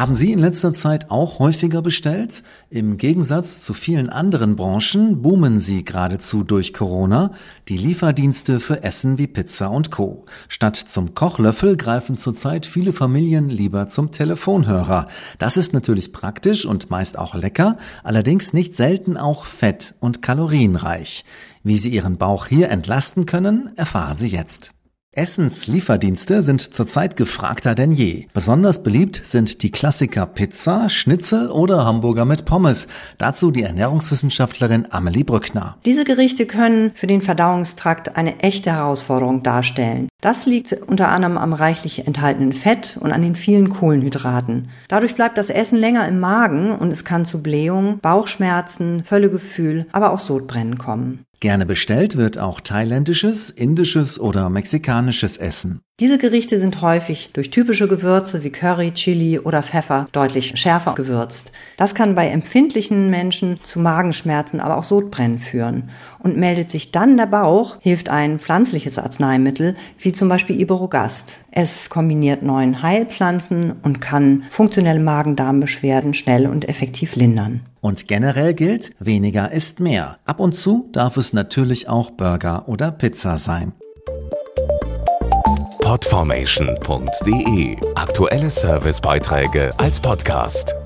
Haben Sie in letzter Zeit auch häufiger bestellt? Im Gegensatz zu vielen anderen Branchen boomen sie geradezu durch Corona, die Lieferdienste für Essen wie Pizza und Co. Statt zum Kochlöffel greifen zurzeit viele Familien lieber zum Telefonhörer. Das ist natürlich praktisch und meist auch lecker, allerdings nicht selten auch fett und kalorienreich. Wie Sie Ihren Bauch hier entlasten können, erfahren Sie jetzt. Essenslieferdienste sind zurzeit gefragter denn je. Besonders beliebt sind die Klassiker Pizza, Schnitzel oder Hamburger mit Pommes. Dazu die Ernährungswissenschaftlerin Amelie Brückner. Diese Gerichte können für den Verdauungstrakt eine echte Herausforderung darstellen. Das liegt unter anderem am reichlich enthaltenen Fett und an den vielen Kohlenhydraten. Dadurch bleibt das Essen länger im Magen und es kann zu Blähung, Bauchschmerzen, Völlegefühl, aber auch Sodbrennen kommen. Gerne bestellt wird auch thailändisches, indisches oder mexikanisches Essen. Diese Gerichte sind häufig durch typische Gewürze wie Curry, Chili oder Pfeffer deutlich schärfer gewürzt. Das kann bei empfindlichen Menschen zu Magenschmerzen, aber auch Sodbrennen führen. Und meldet sich dann der Bauch, hilft ein pflanzliches Arzneimittel wie zum Beispiel Iberogast. Es kombiniert neun Heilpflanzen und kann funktionelle Magen-Darm-Beschwerden schnell und effektiv lindern. Und generell gilt, weniger ist mehr. Ab und zu darf es natürlich auch Burger oder Pizza sein podformation.de Aktuelle Servicebeiträge als Podcast.